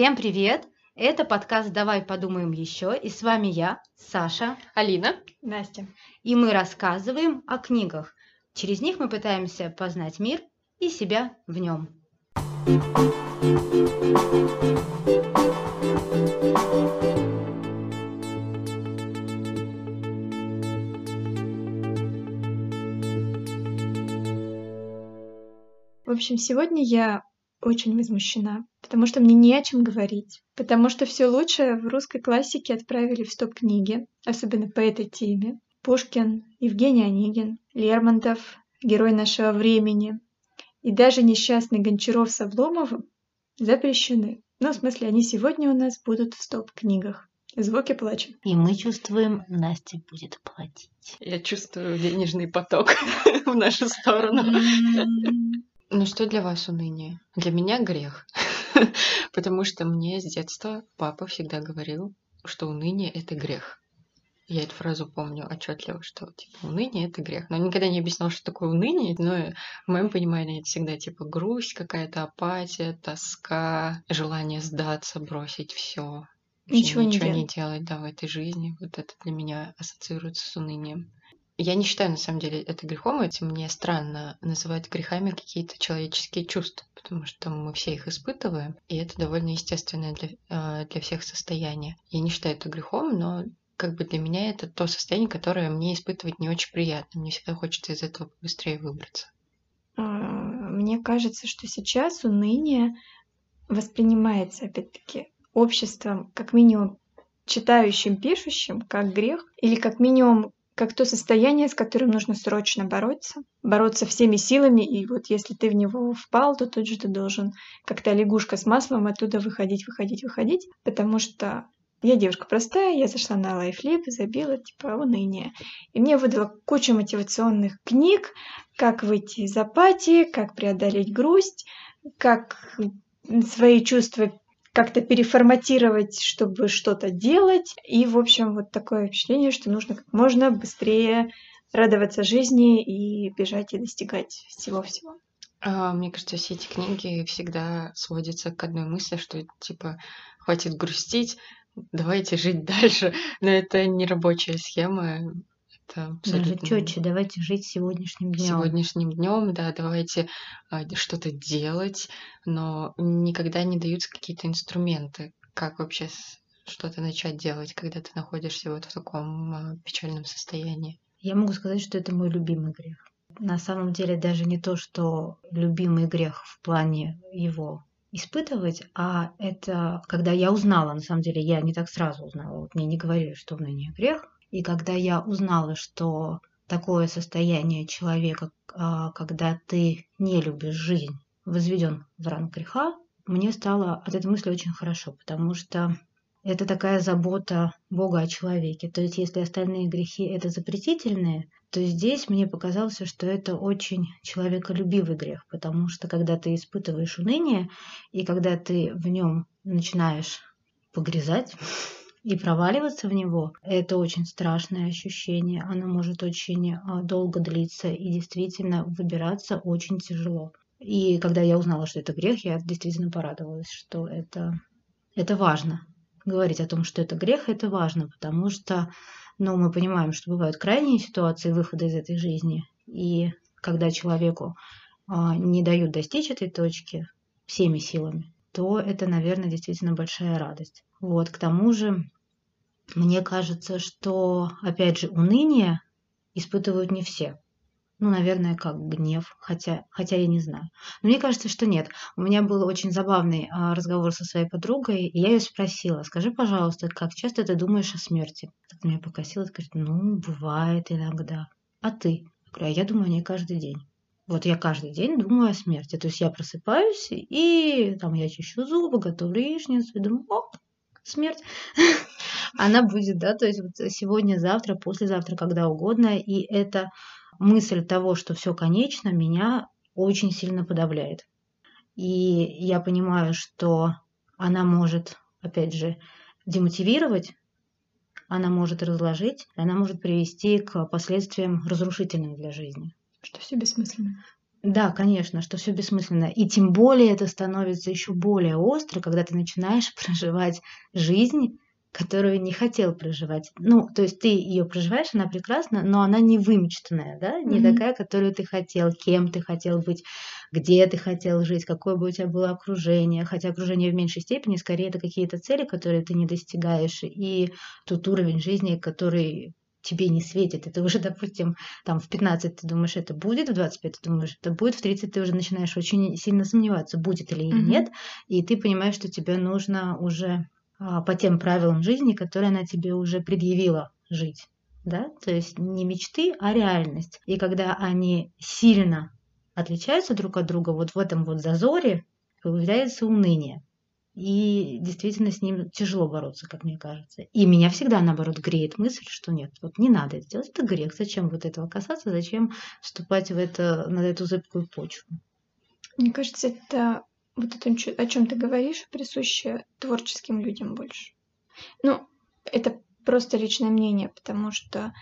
Всем привет! Это подкаст «Давай подумаем еще» и с вами я, Саша, Алина. Настя. и мы рассказываем о книгах. Через них мы пытаемся познать мир и себя в нем. В общем, сегодня я очень возмущена, потому что мне не о чем говорить. Потому что все лучшее в русской классике отправили в стоп-книги, особенно по этой теме. Пушкин, Евгений Онегин, Лермонтов, герой нашего времени. И даже несчастный Гончаров с Обломовым запрещены. Ну, в смысле, они сегодня у нас будут в стоп-книгах. Звуки плача. И мы чувствуем, Настя будет платить. Я чувствую денежный поток в нашу сторону. Ну что для вас уныние? Для меня грех. Потому что мне с детства папа всегда говорил, что уныние это грех. Я эту фразу помню отчетливо, что типа уныние это грех. Но он никогда не объяснял, что такое уныние, но в моем понимании это всегда типа грусть, какая-то апатия, тоска, желание сдаться, бросить все. Ничего не ничего не делать. делать, да, в этой жизни. Вот это для меня ассоциируется с унынием. Я не считаю, на самом деле, это грехом. Это мне странно называть грехами какие-то человеческие чувства, потому что мы все их испытываем, и это довольно естественное для, э, для всех состояние. Я не считаю это грехом, но как бы для меня это то состояние, которое мне испытывать не очень приятно. Мне всегда хочется из этого быстрее выбраться. А, Мне кажется, что сейчас уныние воспринимается, опять-таки, обществом, как минимум, читающим, пишущим, как грех, или как минимум как то состояние, с которым нужно срочно бороться, бороться всеми силами, и вот если ты в него впал, то тут же ты должен, как та лягушка с маслом, оттуда выходить, выходить, выходить, потому что я девушка простая, я зашла на лайфлип забила, типа, уныние. И мне выдало кучу мотивационных книг, как выйти из апатии, как преодолеть грусть, как свои чувства как-то переформатировать, чтобы что-то делать. И, в общем, вот такое впечатление, что нужно как можно быстрее радоваться жизни и бежать и достигать всего-всего. А, Мне кажется, все эти книги всегда сводятся к одной мысли, что типа хватит грустить, давайте жить дальше. Но это не рабочая схема. Это Даже абсолютно четче, давайте жить сегодняшним днем. сегодняшним днем, да, давайте а, что-то делать, но никогда не даются какие-то инструменты, как вообще что-то начать делать, когда ты находишься вот в таком а, печальном состоянии. Я могу сказать, что это мой любимый грех. На самом деле даже не то, что любимый грех в плане его испытывать, а это когда я узнала, на самом деле я не так сразу узнала, вот мне не говорили, что уныние грех, и когда я узнала, что такое состояние человека, а, когда ты не любишь жизнь, возведен в ранг греха, мне стало от этой мысли очень хорошо, потому что это такая забота Бога о человеке. То есть, если остальные грехи это запретительные, то здесь мне показалось, что это очень человеколюбивый грех, потому что когда ты испытываешь уныние, и когда ты в нем начинаешь погрязать и проваливаться в него, это очень страшное ощущение. Оно может очень а, долго длиться, и действительно выбираться очень тяжело. И когда я узнала, что это грех, я действительно порадовалась, что это, это важно говорить о том, что это грех, это важно, потому что ну, мы понимаем, что бывают крайние ситуации выхода из этой жизни, и когда человеку а, не дают достичь этой точки всеми силами, то это, наверное, действительно большая радость. Вот, к тому же, мне кажется, что, опять же, уныние испытывают не все. Ну, наверное, как гнев, хотя, хотя я не знаю. Но мне кажется, что нет. У меня был очень забавный а, разговор со своей подругой, и я ее спросила, скажи, пожалуйста, как часто ты думаешь о смерти? Так на меня покосила, говорит, ну, бывает иногда. А ты? Я говорю, а я думаю о ней каждый день. Вот я каждый день думаю о смерти. То есть я просыпаюсь, и там я чищу зубы, готовлю яичницу, и думаю, оп, смерть. Она будет, да, то есть вот сегодня, завтра, послезавтра, когда угодно. И эта мысль того, что все конечно, меня очень сильно подавляет. И я понимаю, что она может, опять же, демотивировать, она может разложить, она может привести к последствиям разрушительным для жизни. Что все бессмысленно. Да, конечно, что все бессмысленно. И тем более это становится еще более остро, когда ты начинаешь проживать жизнь, которую не хотел проживать. Ну, то есть ты ее проживаешь, она прекрасна, но она не вымечтанная, да, не mm-hmm. такая, которую ты хотел, кем ты хотел быть, где ты хотел жить, какое бы у тебя было окружение, хотя окружение в меньшей степени, скорее это какие-то цели, которые ты не достигаешь, и тот уровень жизни, который тебе не светит. Это уже, допустим, там в 15 ты думаешь, это будет, в 25 ты думаешь, это будет, в 30 ты уже начинаешь очень сильно сомневаться, будет или mm-hmm. нет, и ты понимаешь, что тебе нужно уже а, по тем правилам жизни, которые она тебе уже предъявила жить. Да? То есть не мечты, а реальность. И когда они сильно отличаются друг от друга, вот в этом вот зазоре появляется уныние. И действительно с ним тяжело бороться, как мне кажется. И меня всегда, наоборот, греет мысль, что нет, вот не надо это делать, это грех. Зачем вот этого касаться, зачем вступать в это, на эту зыбкую почву? Мне кажется, это вот это, о чем ты говоришь, присуще творческим людям больше. Ну, это просто личное мнение, потому что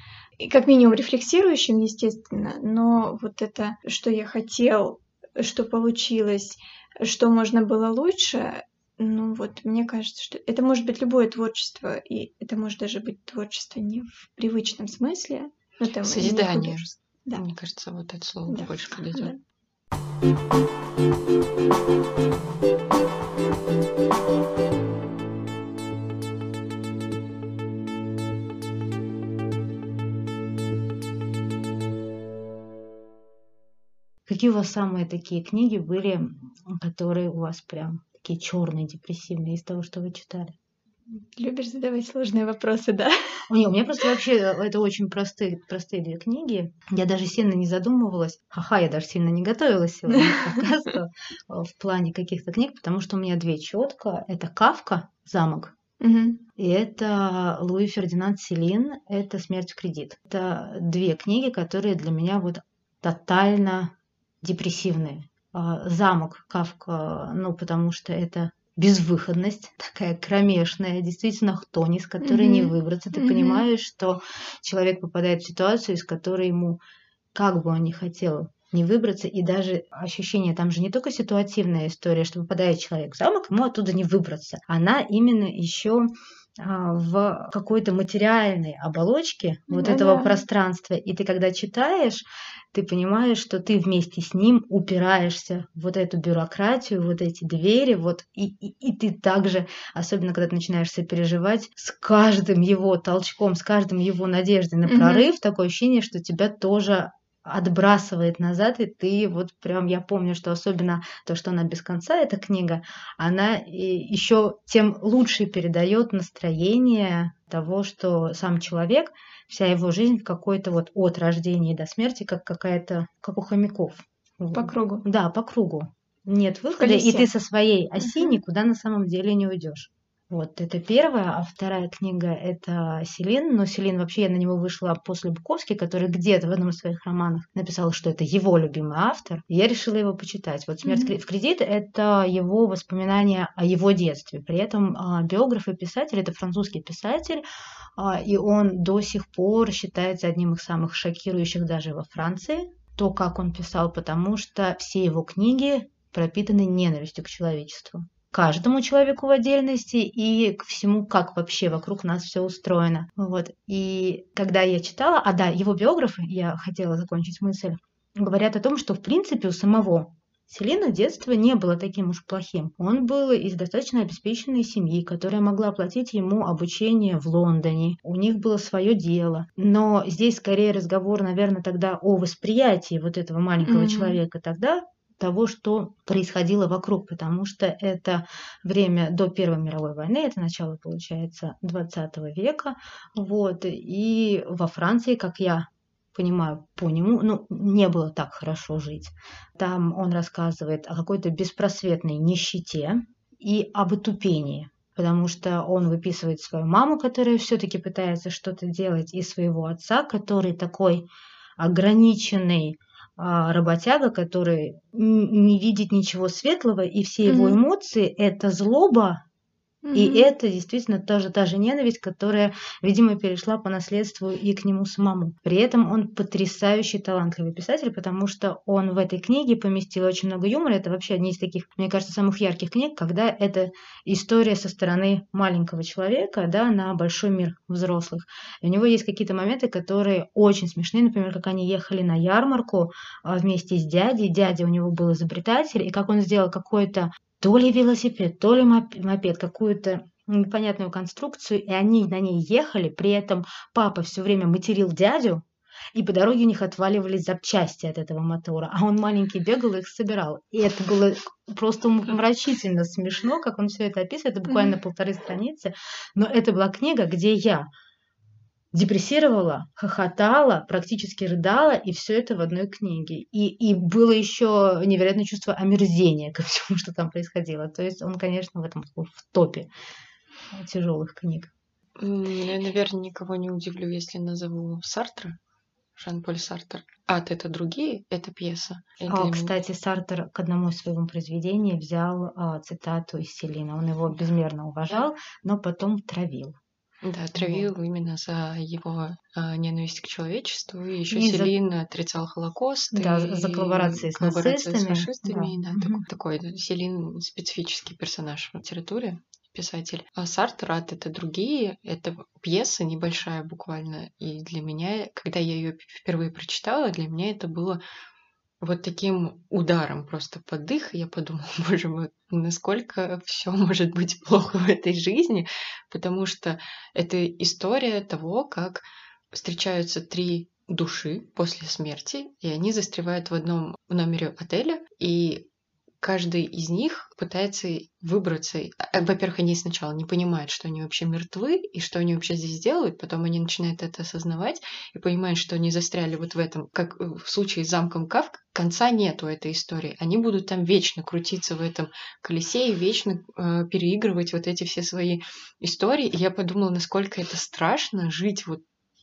как минимум рефлексирующим, естественно, но вот это, что я хотел, что получилось, что можно было лучше, ну вот, мне кажется, что это может быть любое творчество, и это может даже быть творчество не в привычном смысле. Но там Созидание. Да. Мне кажется, вот это слово да. больше подойдет. Да. Какие у вас самые такие книги были, которые у вас прям такие черные, депрессивные из того, что вы читали? Любишь задавать сложные вопросы, да? Не, у меня просто вообще э, это очень простые, простые две книги. Я даже сильно не задумывалась. Ха-ха, я даже сильно не готовилась сегодня к подкасту э, в плане каких-то книг, потому что у меня две четко. Это Кавка, замок. И это Луи Фердинанд Селин, это «Смерть в кредит». Это две книги, которые для меня вот тотально депрессивные. А, замок Кавка, ну, потому что это безвыходность такая кромешная, действительно хтонь, из которой mm-hmm. не выбраться. Ты mm-hmm. понимаешь, что человек попадает в ситуацию, из которой ему, как бы он ни хотел, не выбраться, и даже ощущение, там же не только ситуативная история, что попадает человек в замок, ему оттуда не выбраться. Она именно еще в какой-то материальной оболочке вот да, этого пространства. И ты когда читаешь, ты понимаешь, что ты вместе с ним упираешься в вот эту бюрократию, вот эти двери, вот и, и, и ты также, особенно когда ты начинаешь сопереживать, с каждым его толчком, с каждым его надеждой на прорыв, mm-hmm. такое ощущение, что тебя тоже отбрасывает назад, и ты вот прям, я помню, что особенно то, что она без конца, эта книга, она еще тем лучше передает настроение того, что сам человек, вся его жизнь в какой-то вот от рождения до смерти, как какая-то, как у хомяков. По кругу. Да, по кругу. Нет выхода, и ты со своей оси никуда на самом деле не уйдешь. Вот, это первая, а вторая книга – это Селин. Но Селин вообще, я на него вышла после Буковски, который где-то в одном из своих романов написал, что это его любимый автор. И я решила его почитать. Вот «Смерть mm-hmm. в кредит» – это его воспоминания о его детстве. При этом а, биограф и писатель – это французский писатель, а, и он до сих пор считается одним из самых шокирующих даже во Франции. То, как он писал, потому что все его книги пропитаны ненавистью к человечеству каждому человеку в отдельности и к всему, как вообще вокруг нас все устроено. Вот. И когда я читала, а да, его биографы, я хотела закончить мысль, говорят о том, что в принципе у самого Селина детство не было таким уж плохим. Он был из достаточно обеспеченной семьи, которая могла оплатить ему обучение в Лондоне. У них было свое дело. Но здесь скорее разговор, наверное, тогда о восприятии вот этого маленького mm-hmm. человека тогда, того, что происходило вокруг, потому что это время до Первой мировой войны, это начало, получается, 20 века, вот, и во Франции, как я понимаю по нему, ну, не было так хорошо жить. Там он рассказывает о какой-то беспросветной нищете и об отупении, потому что он выписывает свою маму, которая все-таки пытается что-то делать, и своего отца, который такой ограниченный, работяга, который не видит ничего светлого, и все его эмоции это злоба Mm-hmm. И это действительно тоже та же ненависть, которая, видимо, перешла по наследству и к нему самому. При этом он потрясающий талантливый писатель, потому что он в этой книге поместил очень много юмора. Это вообще одни из таких, мне кажется, самых ярких книг, когда это история со стороны маленького человека да, на большой мир взрослых. И у него есть какие-то моменты, которые очень смешные. Например, как они ехали на ярмарку а, вместе с дядей. Дядя у него был изобретатель, и как он сделал какой-то то ли велосипед, то ли мопед, какую-то непонятную конструкцию, и они на ней ехали, при этом папа все время материл дядю, и по дороге у них отваливались запчасти от этого мотора, а он маленький бегал и их собирал. И это было просто умопомрачительно смешно, как он все это описывает, это буквально полторы страницы, но это была книга, где я депрессировала, хохотала, практически рыдала, и все это в одной книге. И, и было еще невероятное чувство омерзения ко всему, что там происходило. То есть он, конечно, в этом в топе тяжелых книг. Я, наверное, никого не удивлю, если назову Сартра. Жан-Поль Сартер. А, это другие? Это пьеса? Это а, кстати, Сартер к одному своему произведению взял а, цитату из Селина. Он его безмерно уважал, но потом травил. Да, травил вот. именно за его а, ненависть к человечеству. И еще и Селин за... отрицал Холокост. Да, и... за коллаборацией с нацистами. с фашистами. Да, да угу. такой, такой Селин специфический персонаж в литературе писатель. А Сартер Ад это другие, это пьеса небольшая буквально. И для меня, когда я ее впервые прочитала, для меня это было вот таким ударом просто под дых, я подумала, боже мой, насколько все может быть плохо в этой жизни, потому что это история того, как встречаются три души после смерти, и они застревают в одном номере отеля, и каждый из них пытается выбраться. Э, во-первых, они сначала не понимают, что они вообще мертвы и что они вообще здесь делают, потом они начинают это осознавать и понимают, что они застряли вот в этом, как в случае с замком Кавк, конца нету этой истории. Они будут там вечно крутиться в этом колесе и вечно э, переигрывать вот эти все свои истории. И я подумала, насколько это страшно жить вот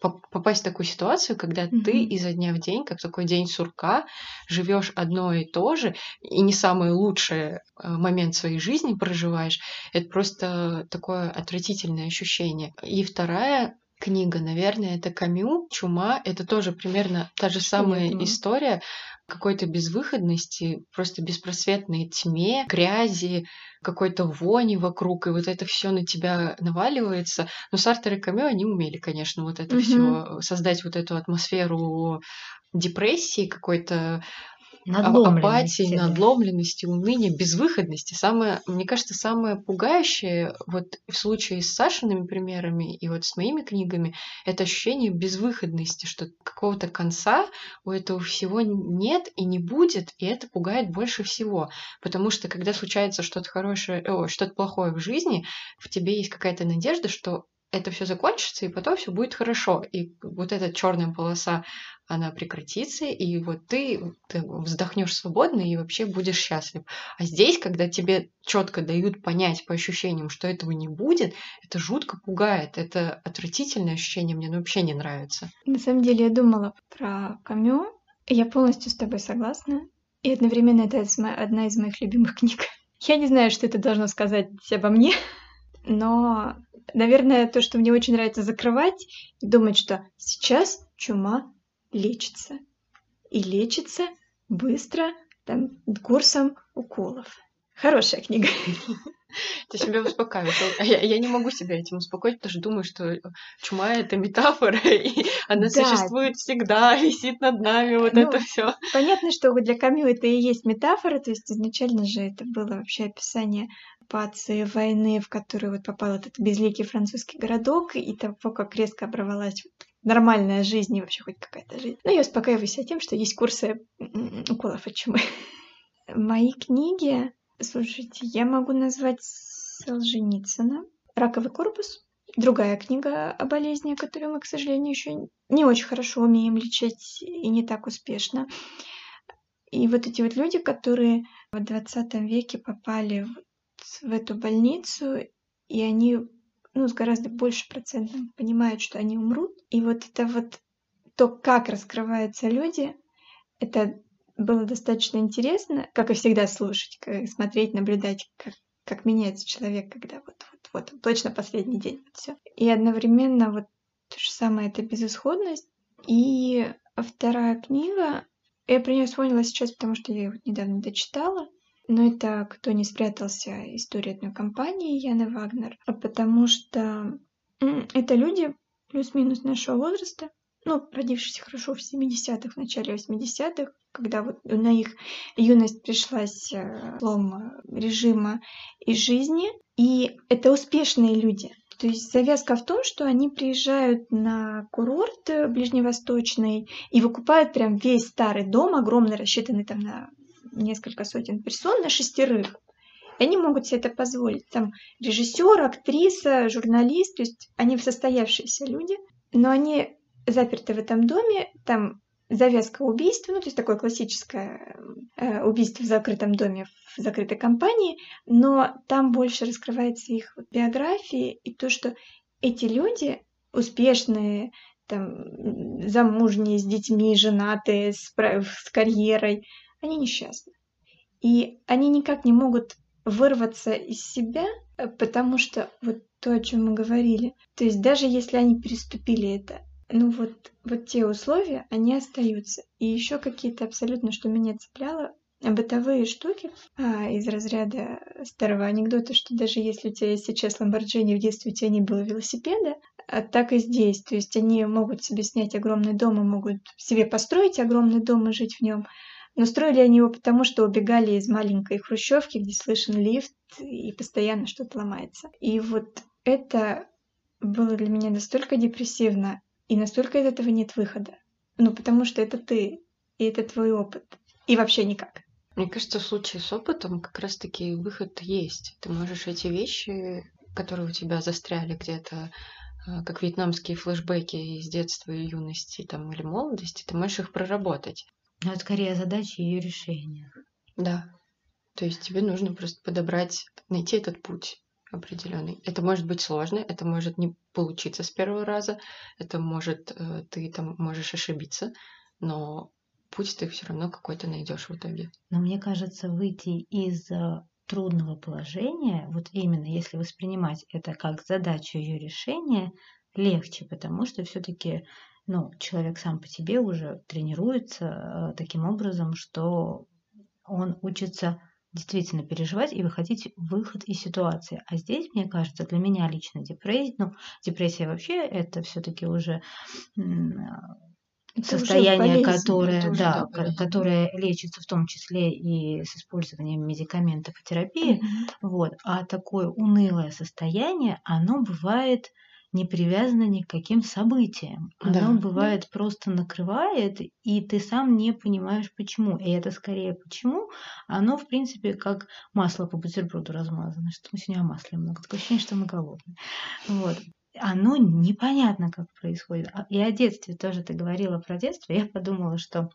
попасть в такую ситуацию, когда mm-hmm. ты изо дня в день, как такой день сурка, живешь одно и то же, и не самый лучший э, момент своей жизни проживаешь, это просто такое отвратительное ощущение. И вторая книга, наверное, это Камю, Чума. Это тоже примерно та же самая история какой-то безвыходности, просто беспросветной тьме, грязи, какой-то вони вокруг, и вот это все на тебя наваливается. Но Сартер и Камю, они умели, конечно, вот это mm-hmm. все создать вот эту атмосферу депрессии какой-то апатии, надломленности, уныния, безвыходности. Самое, мне кажется, самое пугающее вот в случае с Сашиными примерами и вот с моими книгами, это ощущение безвыходности, что какого-то конца у этого всего нет и не будет, и это пугает больше всего. Потому что когда случается что-то хорошее, о, что-то плохое в жизни, в тебе есть какая-то надежда, что это все закончится, и потом все будет хорошо. И вот эта черная полоса, она прекратится, и вот ты, ты вздохнешь свободно и вообще будешь счастлив. А здесь, когда тебе четко дают понять по ощущениям, что этого не будет, это жутко пугает. Это отвратительное ощущение, мне вообще не нравится. На самом деле я думала про Камю, я полностью с тобой согласна. И одновременно это одна из моих любимых книг. Я не знаю, что это должно сказать обо мне, но наверное, то, что мне очень нравится закрывать и думать, что сейчас чума лечится. И лечится быстро, там, курсом уколов. Хорошая книга. Ты себя успокаиваешь. А я, я не могу себя этим успокоить, потому что думаю, что чума это метафора, и она да. существует всегда, висит над нами, вот ну, это все. Понятно, что для Камю это и есть метафора, то есть изначально же это было вообще описание оккупации, войны, в которую вот попал этот безликий французский городок, и того, как резко оборвалась нормальная жизнь и вообще хоть какая-то жизнь. Но я успокаиваю себя тем, что есть курсы уколов от чумы. Мои книги, слушайте, я могу назвать Солженицына, «Раковый корпус», другая книга о болезни, которую мы, к сожалению, еще не очень хорошо умеем лечить и не так успешно. И вот эти вот люди, которые в 20 веке попали в эту больницу, и они ну, с гораздо больше процентом понимают, что они умрут. И вот это вот то, как раскрываются люди, это было достаточно интересно, как и всегда слушать, смотреть, наблюдать, как, как меняется человек, когда вот, вот, вот точно последний день, вот все. И одновременно вот то же самое это безысходность. И вторая книга, я про нее вспомнила сейчас, потому что я ее вот недавно дочитала. Но это «Кто не спрятался» история одной компании Яны Вагнер. Потому что это люди плюс-минус нашего возраста, ну, родившиеся хорошо в 70-х, в начале 80-х, когда вот на их юность пришлась э, слом режима и жизни. И это успешные люди. То есть завязка в том, что они приезжают на курорт ближневосточный и выкупают прям весь старый дом, огромный, рассчитанный там на несколько сотен персон, на шестерых. И они могут себе это позволить. Там режиссер, актриса, журналист, то есть они состоявшиеся люди, но они заперты в этом доме, там завязка убийства, ну, то есть такое классическое э, убийство в закрытом доме, в закрытой компании, но там больше раскрывается их биографии и то, что эти люди успешные, там, замужние, с детьми, женатые, с, с карьерой, они несчастны. И они никак не могут вырваться из себя, э, потому что вот то, о чем мы говорили, то есть даже если они переступили это, ну вот, вот те условия, они остаются. И еще какие-то абсолютно, что меня цепляло, бытовые штуки а, из разряда старого анекдота, что даже если у тебя есть сейчас Ламборджини, в детстве у тебя не было велосипеда, а так и здесь. То есть они могут себе снять огромный дом и могут себе построить огромный дом и жить в нем. Но строили они его потому, что убегали из маленькой хрущевки, где слышен лифт и постоянно что-то ломается. И вот это было для меня настолько депрессивно, и настолько из этого нет выхода. Ну, потому что это ты, и это твой опыт. И вообще никак. Мне кажется, в случае с опытом как раз-таки выход есть. Ты можешь эти вещи, которые у тебя застряли где-то, а, как вьетнамские флешбеки из детства и юности там, или молодости, ты можешь их проработать. Но это скорее задача ее решения. Да. То есть тебе нужно просто подобрать, найти этот путь определенный. Это может быть сложно, это может не получиться с первого раза, это может э, ты там можешь ошибиться, но путь ты все равно какой-то найдешь в итоге. Но мне кажется, выйти из э, трудного положения, вот именно если воспринимать это как задачу ее решения, легче, потому что все-таки ну, человек сам по себе уже тренируется э, таким образом, что он учится действительно переживать и выходить выход из ситуации. А здесь, мне кажется, для меня лично депрессия, ну, депрессия вообще это все-таки уже это состояние, уже которое, да которое лечится в том числе и с использованием медикаментов и терапии, mm-hmm. вот, а такое унылое состояние, оно бывает не привязано ни к каким событиям. Оно да, бывает да. просто накрывает, и ты сам не понимаешь почему. И это скорее почему. Оно, в принципе, как масло по бутерброду размазано. Что мы сегодня о масле много. Такое ощущение, что мы голодные. Вот оно непонятно, как происходит. А, и о детстве тоже ты говорила про детство. Я подумала, что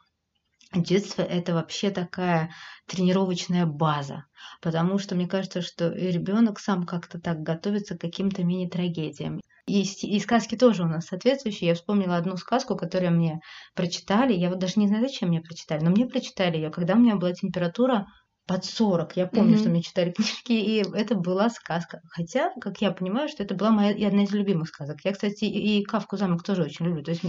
Детство – это вообще такая тренировочная база, потому что мне кажется, что ребенок сам как-то так готовится к каким-то мини-трагедиям. И, и сказки тоже у нас соответствующие. Я вспомнила одну сказку, которую мне прочитали. Я вот даже не знаю, зачем мне прочитали, но мне прочитали ее, когда у меня была температура под 40. Я помню, mm-hmm. что мне читали книжки, и это была сказка. Хотя, как я понимаю, что это была моя одна из любимых сказок. Я, кстати, и Кавку замок тоже очень люблю. То есть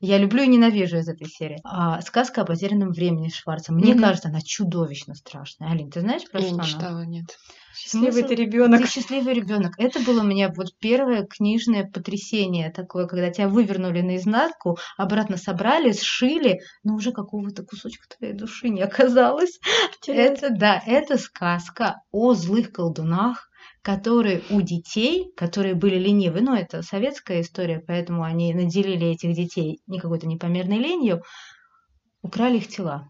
я люблю и ненавижу из этой серии. А сказка о потерянном времени Шварца. Мне mm-hmm. кажется, она чудовищно страшная. Алин, ты знаешь про я что не она? читала, нет. Счастливый ты ребенок. Ты счастливый ребенок. Это было у меня вот первое книжное потрясение такое, когда тебя вывернули наизнанку, обратно собрали, сшили, но уже какого-то кусочка твоей души не оказалось. Это да, это сказка о злых колдунах, которые у детей, которые были ленивы, ну это советская история, поэтому они наделили этих детей не какой-то непомерной ленью, украли их тела.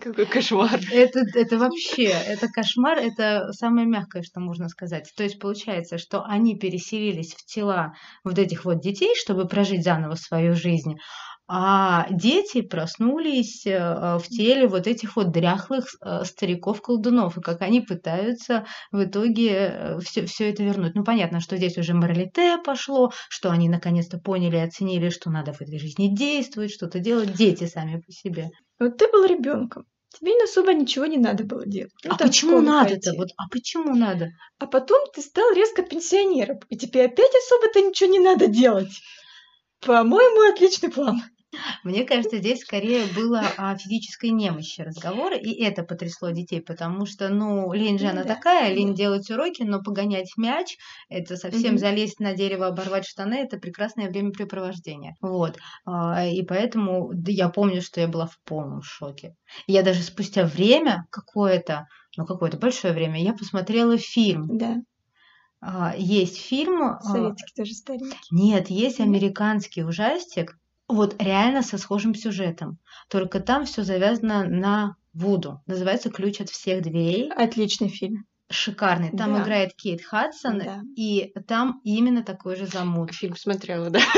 Какой кошмар. Это, это вообще, это кошмар, это самое мягкое, что можно сказать. То есть получается, что они переселились в тела вот этих вот детей, чтобы прожить заново свою жизнь, а дети проснулись э, в теле вот этих вот дряхлых э, стариков-колдунов, и как они пытаются в итоге все, э, все это вернуть. Ну, понятно, что здесь уже моралите пошло, что они наконец-то поняли оценили, что надо в этой жизни действовать, что-то делать, дети сами по себе. Вот ты был ребенком, тебе особо ничего не надо было делать. Ну, а почему надо-то? Вот, а почему надо? А потом ты стал резко пенсионером, и тебе опять особо-то ничего не надо делать. По-моему, отличный план. Мне кажется, здесь скорее было о физической немощи разговор, и это потрясло детей, потому что, ну, лень же Ну она да, такая, лень да. делать уроки, но погонять мяч, это совсем Мгм. залезть на дерево, оборвать штаны, это прекрасное времяпрепровождение. Вот. А, И поэтому да, я помню, что я была в полном шоке. Я даже спустя время какое-то, ну, какое-то большое время, я посмотрела фильм. Да, А, Есть фильм... а, советский тоже старенький. нет, есть американский ужастик, вот реально со схожим сюжетом. Только там все завязано на Вуду. Называется «Ключ от всех дверей». Отличный фильм. Шикарный. Там Да. играет Кейт Хадсон, Да. и там именно такой же замут. Фильм смотрела, да?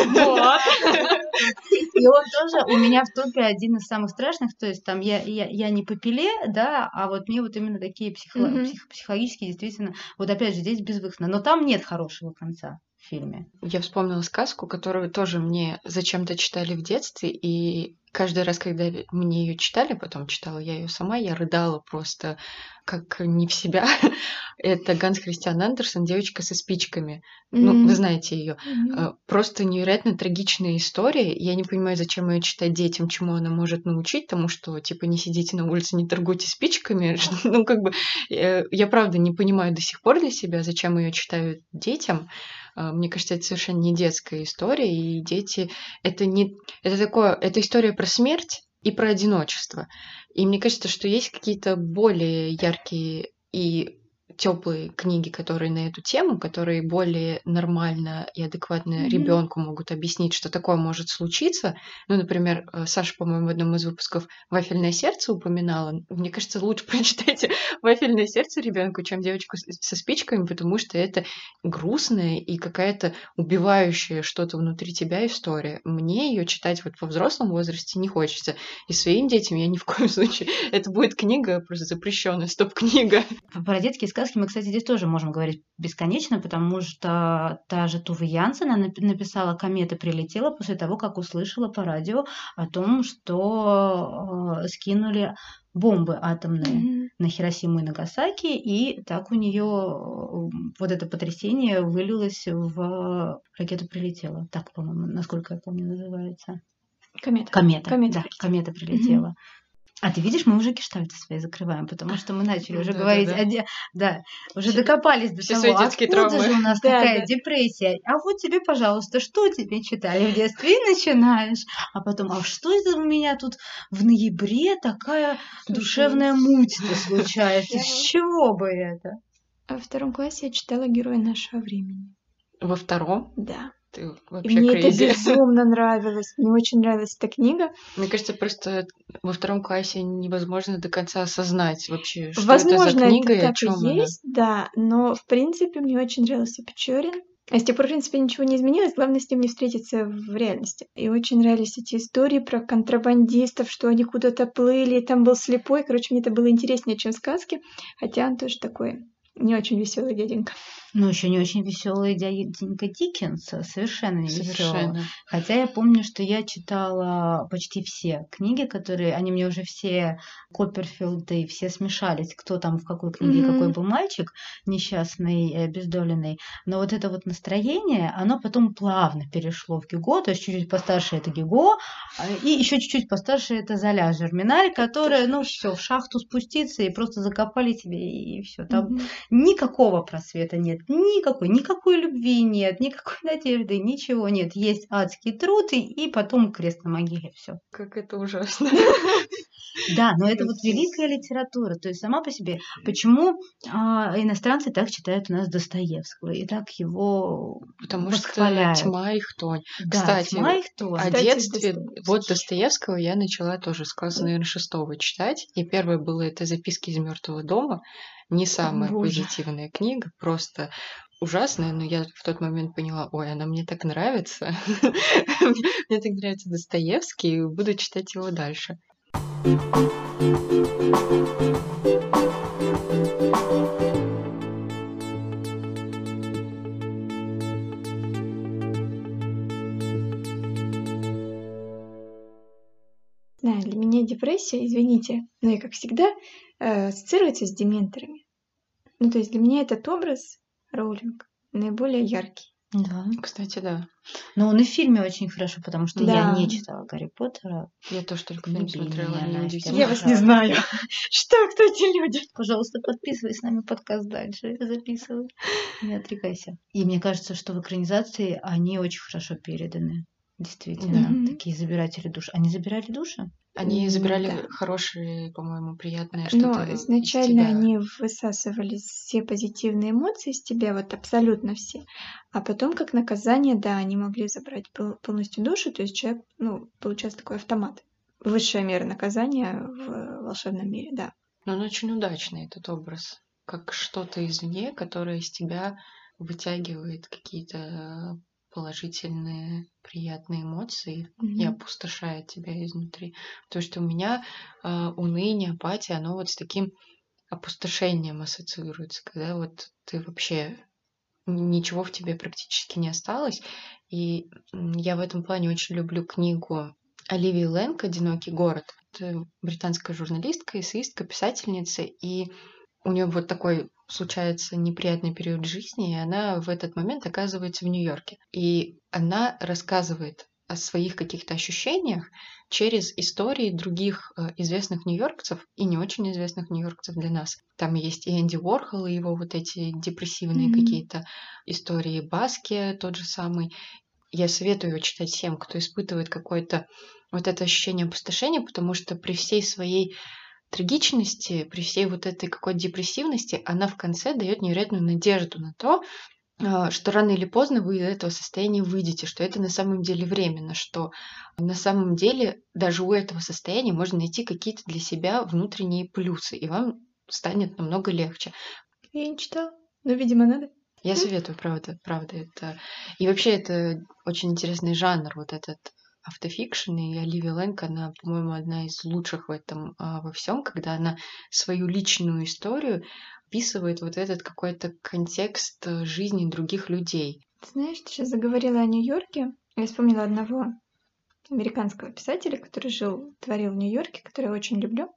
И он тоже у меня в топе один из самых страшных. То есть там я, я, я не по пиле, да, а вот мне вот именно такие психо- Мгм. псих- психологические действительно... Вот опять же, здесь безвыходно. Но там нет хорошего конца в фильме. Я вспомнила сказку, которую тоже мне зачем-то читали в детстве, и каждый раз, когда мне ее читали, потом читала я ее сама, я рыдала просто как не в себя. Это Ганс Христиан Андерсен «Девочка со спичками». Ну, Мгм. вы знаете ее. Мгм. Э, Просто невероятно трагичная история. Я не понимаю, зачем ее читать детям, чему она может научить, тому что, типа, не сидите на улице, не торгуйте спичками. Ну, как бы, э, я правда не понимаю до сих пор для себя, зачем ее читают детям. Мне кажется, это совершенно не детская история, и дети... Это не... Это такое... Это история про смерть и про одиночество. И мне кажется, что есть какие-то более яркие и теплые книги, которые на эту тему, которые более нормально и адекватно Мгм. ребенку могут объяснить, что такое может случиться. Ну, например, э, Саша, по-моему, в одном из выпусков «Вафельное сердце» упоминала. Мне кажется, лучше прочитайте «Вафельное сердце» ребенку, чем «Девочку со спичками», потому что это грустная и какая-то убивающая что-то внутри тебя история. Мне ее читать вот во взрослом возрасте не хочется. И своим детям я ни в коем случае... Это будет книга просто запрещенная, стоп-книга. Про детские сказки мы, кстати, здесь тоже можем говорить бесконечно, потому что та же Туве Янсен она напи- написала «Комета прилетела» после того, как услышала по радио о том, что э, скинули бомбы атомные Мгм. на Хиросиму и Нагасаки, и так у нее вот это потрясение вылилось в ракету прилетела. Так, по-моему, насколько я помню, называется. Комета. Комета. Комета да, прилетела. комета прилетела. А ты видишь, мы уже гештальты свои закрываем, потому что мы начали уже да, говорить, да, да. о де- да, уже Все- докопались до все того, откуда травмы. же у нас Да, такая да. депрессия. А вот тебе, пожалуйста, что тебе читали в детстве? И начинаешь. А потом, а что это у меня тут в ноябре такая душевная муть-то случается? С чего бы это? А во втором классе я читала «Героя нашего времени». Во втором Да. Ты И вообще мне это crazy. безумно нравилось. Мне очень нравилась эта книга. Мне кажется, просто во втором классе невозможно до конца осознать вообще, что Возможно, это за книга и о чем и она. есть, да. Но, в принципе, мне очень нравился Печорин. А с тех пор, в принципе, ничего не изменилось. Главное с ним не встретиться в реальности. И очень нравились эти истории про контрабандистов, что они куда-то плыли, и там был слепой. Короче, мне это было интереснее, чем сказки. Хотя он тоже такой не очень веселый дяденька. Ну, еще не очень веселый дяденька Диккенс, совершенно не. Совершенно. Хотя я помню, что я читала почти все книги, которые, они мне уже все, Копперфилды, все смешались, кто там в какой книге, Мгм. какой был мальчик несчастный, э, обездоленный. Но вот это вот настроение, оно потом плавно перешло в Гюго, то есть чуть-чуть постарше это Гюго, а, и еще чуть-чуть постарше это Золя Жерминаль, которая, ну все, в шахту спуститься и просто закопали тебе, и все. Там Мгм. никакого просвета нет, никакой, никакой любви нет, никакой надежды, ничего нет. Есть адский труд и, и потом крест на могиле, все. Как это ужасно. Да, но это вот великая литература, то есть сама по себе. Почему а, иностранцы так читают у нас Достоевского и так его Потому что тьма и хтонь. Да, Кстати, тьма их тоже. О Кстати, детстве вот Достоевского я начала тоже с класса, наверное, шестого читать. И первое было это «Записки из мертвого дома». Не самая Боже. позитивная книга, просто ужасная, но я в тот момент поняла, ой, она мне так нравится. Мне так нравится Достоевский, и буду читать его дальше. Знаю, для меня депрессия, извините, но я, как всегда, э, ассоциируется с дементорами. Ну, то есть для меня этот образ Роулинг наиболее яркий. Да. Кстати, да. Но он и в фильме очень хорошо, потому что Да. я не читала Гарри Поттера. Я тоже только фильм смотрела. меня, Настя. Я вас не знаю. Что, кто эти люди? Пожалуйста, подписывай с нами подкаст дальше, записывай. Не отрекайся. И мне кажется, что в экранизации они очень хорошо переданы. Действительно, Мгм. такие забиратели душ. Они забирали души? Они забирали да. хорошие, по-моему, приятные Но что-то. из изначально тебя. они высасывали все позитивные эмоции из тебя, вот абсолютно все. А потом, как наказание, да, они могли забрать пол- полностью душу, то есть человек, ну, получается такой автомат. Высшая мера наказания в волшебном мире, да. Но он очень удачный, этот образ. Как что-то извне, которое из тебя вытягивает какие-то положительные, приятные эмоции и Мгм. опустошает тебя изнутри. То, что у меня э, уныние, апатия, оно вот с таким опустошением ассоциируется, когда вот ты вообще ничего в тебе практически не осталось. И я в этом плане очень люблю книгу Оливии Лэнг «Одинокий город». Это британская журналистка, эссеистка, писательница, и у нее вот такой случается неприятный период жизни, и она в этот момент оказывается в Нью-Йорке. И она рассказывает о своих каких-то ощущениях через истории других э, известных нью-йоркцев и не очень известных нью-йоркцев для нас. Там есть и Энди Уорхол, и его вот эти депрессивные Мгм. какие-то истории Баски, тот же самый. Я советую его читать всем, кто испытывает какое-то вот это ощущение опустошения, потому что при всей своей трагичности, при всей вот этой какой-то депрессивности, она в конце дает невероятную надежду на то, а, что рано или поздно вы из этого состояния выйдете, что это на самом деле временно, что на самом деле даже у этого состояния можно найти какие-то для себя внутренние плюсы, и вам станет намного легче. Я не читала, но, видимо, надо. Я советую, правда, правда, это... И вообще это очень интересный жанр, вот этот автофикшн, и Оливия Лэнг, она, по-моему, одна из лучших в этом а, во всем, когда она свою личную историю описывает вот этот какой-то контекст э, жизни других людей. Ты знаешь, ты сейчас заговорила о Нью-Йорке. Я вспомнила одного американского писателя, который жил, творил в Нью-Йорке, который я очень люблю,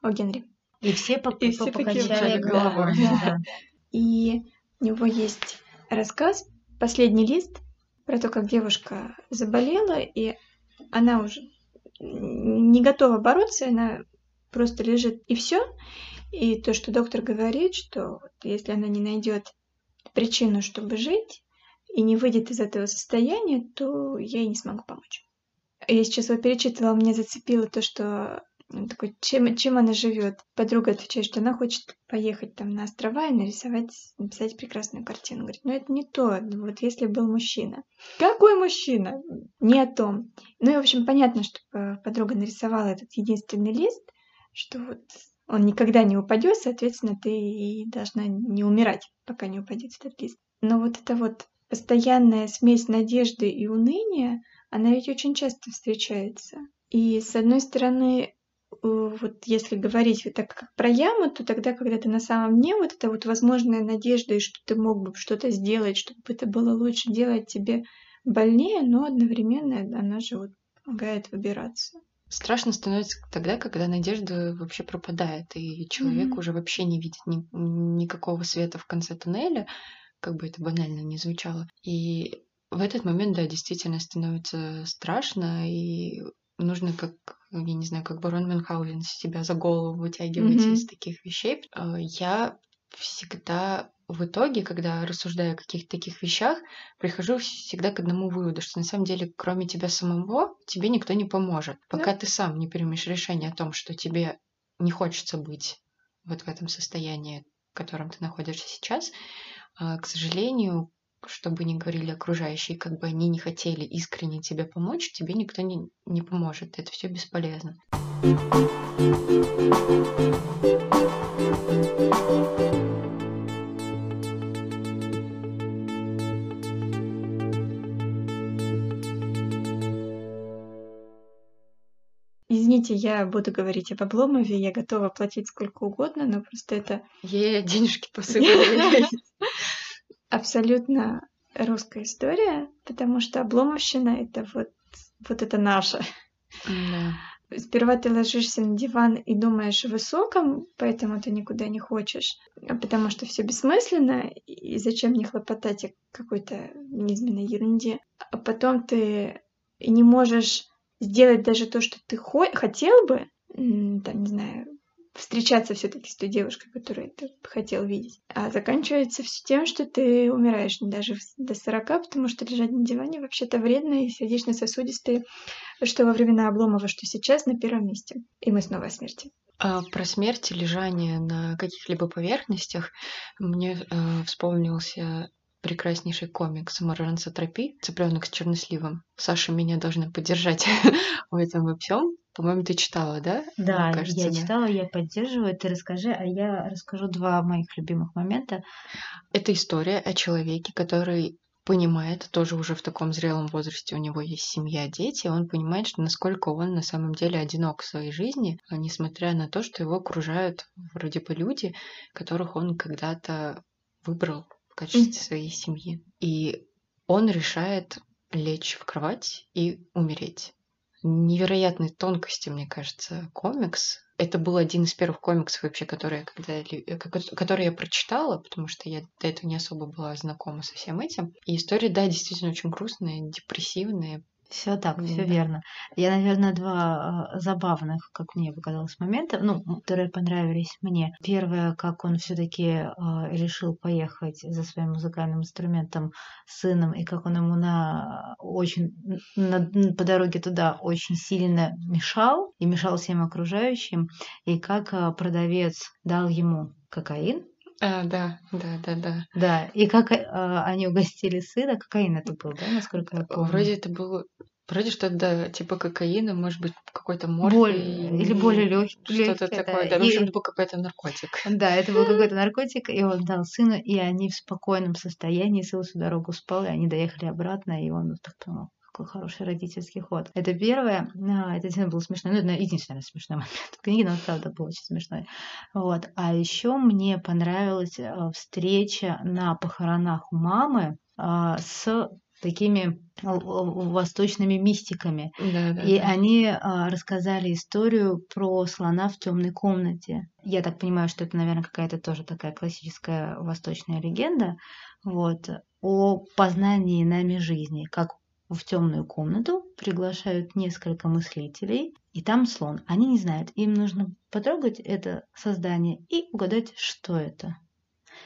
О Генри. И все, по- И все покачали головой. Да. И у него есть рассказ «Последний лист» про то, как девушка заболела, и она уже не готова бороться, она просто лежит, и все. И то, что доктор говорит, что если она не найдет причину, чтобы жить, и не выйдет из этого состояния, то я ей не смогу помочь. Я сейчас его перечитывала, мне зацепило то, что он такой, чем, чем она живет? Подруга отвечает, что она хочет поехать там на острова и нарисовать, написать прекрасную картину. Говорит, ну это не то, вот если был мужчина. Какой мужчина? Не о том. Ну и, в общем, понятно, что э, подруга нарисовала этот единственный лист, что вот он никогда не упадет, соответственно, ты и должна не умирать, пока не упадет этот лист. Но вот эта вот постоянная смесь надежды и уныния, она ведь очень часто встречается. И с одной стороны, вот если говорить вот так как про яму, то тогда, когда ты на самом дне, вот эта вот возможная надежда, и что ты мог бы что-то сделать, чтобы это было лучше делать тебе больнее, но одновременно она же вот помогает выбираться. Страшно становится тогда, когда надежда вообще пропадает, и человек Мгм. уже вообще не видит ни- никакого света в конце туннеля, как бы это банально не звучало. И в этот момент, да, действительно становится страшно, и нужно как, я не знаю, как барон Мюнхгаузен себя за голову вытягивать Мгм. из таких вещей. А, Я всегда в итоге, когда рассуждаю о каких-то таких вещах, прихожу всегда к одному выводу, что на самом деле, кроме тебя самого, тебе никто не поможет. Пока ты сам не примешь решение о том, что тебе не хочется быть вот в этом состоянии, в котором ты находишься сейчас, а, к сожалению, что бы ни говорили окружающие, как бы они не хотели искренне тебе помочь, тебе никто не, не поможет. Это все бесполезно. Извините, я буду говорить об Обломове, я готова платить сколько угодно, но просто это Е, денежки посыпали. Абсолютно русская история, потому что Обломовщина — это вот, вот это наше. Да. сперва ты ложишься на диван и думаешь о высоком, поэтому ты никуда не хочешь, а потому что все бессмысленно, и зачем мне хлопотать о какой-то низменной ерунде. А потом ты не можешь сделать даже то, что ты хотел бы, там, не знаю, встречаться все-таки с той девушкой, которую ты хотел видеть. А заканчивается все тем, что ты умираешь даже до 40, потому что лежать на диване вообще-то вредно и сердечно-сосудистые, что во времена Обломова, что сейчас на первом месте. И мы снова о смерти. А про смерть и лежание на каких-либо поверхностях мне э, вспомнился прекраснейший комикс «Маржанца Тропи», цыпленок с черносливом. Саша меня должна поддержать в этом во всем. По-моему, ты читала, да? Да, кажется, я да. читала, я поддерживаю. Ты расскажи, а я расскажу два моих любимых момента. Это история о человеке, который понимает, тоже уже в таком зрелом возрасте у него есть семья, дети, он понимает, что насколько он на самом деле одинок в своей жизни, а несмотря на то, что его окружают вроде бы люди, которых он когда-то выбрал в качестве своей семьи. И он решает лечь в кровать и умереть невероятной тонкости, мне кажется, комикс. Это был один из первых комиксов вообще, которые, когда, э, который я прочитала, потому что я до этого не особо была знакома со всем этим. И история, да, действительно очень грустная, депрессивная, все так, mm, все верно. Я, наверное, два а, забавных, как мне показалось, момента, ну, которые понравились мне. Первое, как он все-таки э, решил поехать за своим музыкальным инструментом с сыном, и как он ему на очень на, по дороге туда очень сильно мешал, и мешал всем окружающим, и как э, продавец дал ему кокаин, а, да, да, да, да. Да, и как э, они угостили сына, кокаин это был, да, насколько я помню? Вроде это было Вроде что-то, да, типа кокаина, может быть, какой-то морфий. Более, или более легкий. Что-то такое, да. да. В общем, это был какой-то наркотик. Да, это был какой-то наркотик, и он дал сыну, и они в спокойном состоянии, сын всю дорогу спал, и они доехали обратно, и он так подумал, какой хороший родительский ход. Это первое. А, это действительно было смешно. Ну, это единственный смешной момент в книге, но правда был очень смешной. Вот. А еще мне понравилась а, встреча на похоронах у мамы а, с такими восточными мистиками. Да, да, и да. они а, рассказали историю про слона в темной комнате. Я так понимаю, что это, наверное, какая-то тоже такая классическая восточная легенда. Вот о познании нами жизни, как в темную комнату приглашают несколько мыслителей, и там слон. Они не знают, им нужно потрогать это создание и угадать, что это.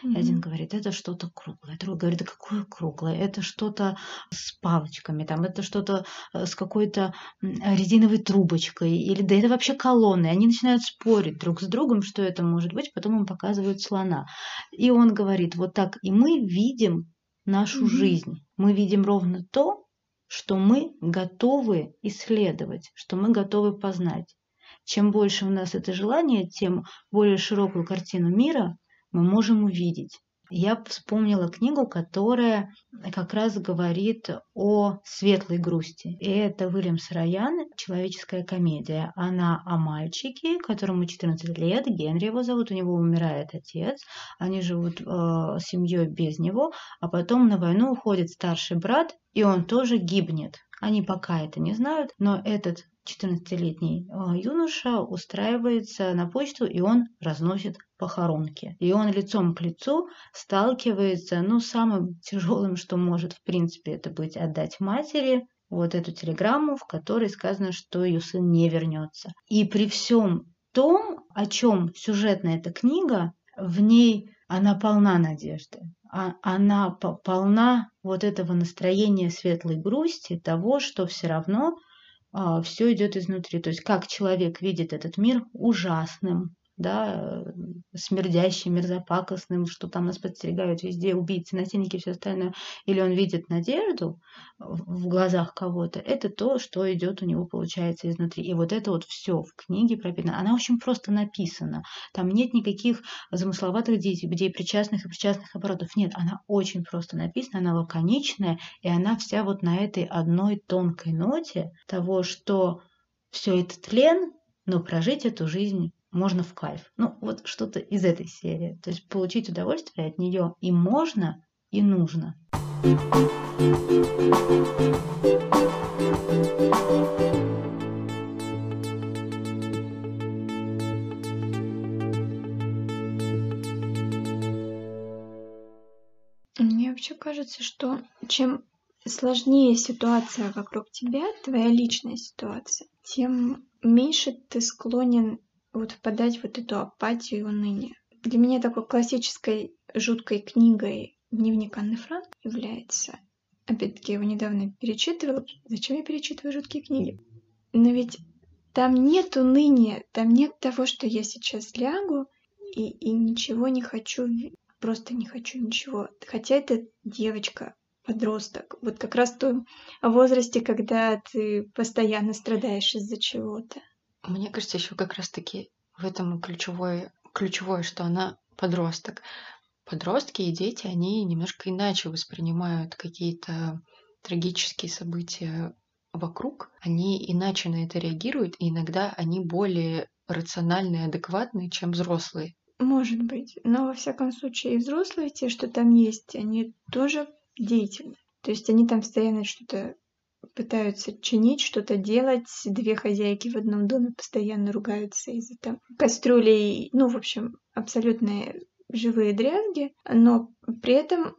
Mm-hmm. И один говорит, это что-то круглое. Другой говорит, да какое круглое? Это что-то с палочками, там, это что-то э, с какой-то резиновой трубочкой, или да это вообще колонны. Они начинают спорить друг с другом, что это может быть, потом им показывают слона. И он говорит, вот так и мы видим нашу mm-hmm. жизнь. Мы видим ровно то, что мы готовы исследовать, что мы готовы познать. Чем больше у нас это желание, тем более широкую картину мира мы можем увидеть. Я вспомнила книгу, которая как раз говорит о светлой грусти. И это Уильям Сараян «Человеческая комедия». Она о мальчике, которому 14 лет, Генри его зовут, у него умирает отец, они живут э, семьей без него, а потом на войну уходит старший брат, и он тоже гибнет. Они пока это не знают, но этот 14-летний э, юноша устраивается на почту, и он разносит похоронки. И он лицом к лицу сталкивается, ну, самым тяжелым, что может, в принципе, это быть отдать матери, вот эту телеграмму, в которой сказано, что ее сын не вернется. И при всем том, о чем сюжетная эта книга, в ней она полна надежды. А она полна вот этого настроения светлой грусти, того, что все равно все идет изнутри. То есть как человек видит этот мир ужасным, да, смердящим, мерзопакостным, что там нас подстерегают везде убийцы, насильники и все остальное, или он видит надежду в глазах кого-то, это то, что идет у него, получается, изнутри. И вот это вот все в книге прописано. Она очень просто написана. Там нет никаких замысловатых где причастных и причастных оборотов. Нет, она очень просто написана, она лаконичная, и она вся вот на этой одной тонкой ноте того, что все это тлен, но прожить эту жизнь можно в кайф. Ну, вот что-то из этой серии. То есть получить удовольствие от нее и можно, и нужно. Мне вообще кажется, что чем сложнее ситуация вокруг тебя, твоя личная ситуация, тем меньше ты склонен вот впадать в вот эту апатию и уныние. Для меня такой классической жуткой книгой дневник Анны Франк является Опять-таки, я его недавно перечитывала. Зачем я перечитываю жуткие книги? Но ведь там нет уныния, там нет того, что я сейчас лягу и, и ничего не хочу, просто не хочу ничего. Хотя это девочка, подросток. Вот как раз в том возрасте, когда ты постоянно страдаешь из-за чего-то. Мне кажется, еще как раз-таки в этом ключевое, ключевое, что она подросток подростки и дети, они немножко иначе воспринимают какие-то трагические события вокруг, они иначе на это реагируют, и иногда они более рациональные, адекватные, чем взрослые. Может быть. Но во всяком случае и взрослые, те, что там есть, они тоже деятельны. То есть они там постоянно что-то пытаются чинить, что-то делать. Две хозяйки в одном доме постоянно ругаются из-за там кастрюлей. Ну, в общем, абсолютная живые дрязги, но при этом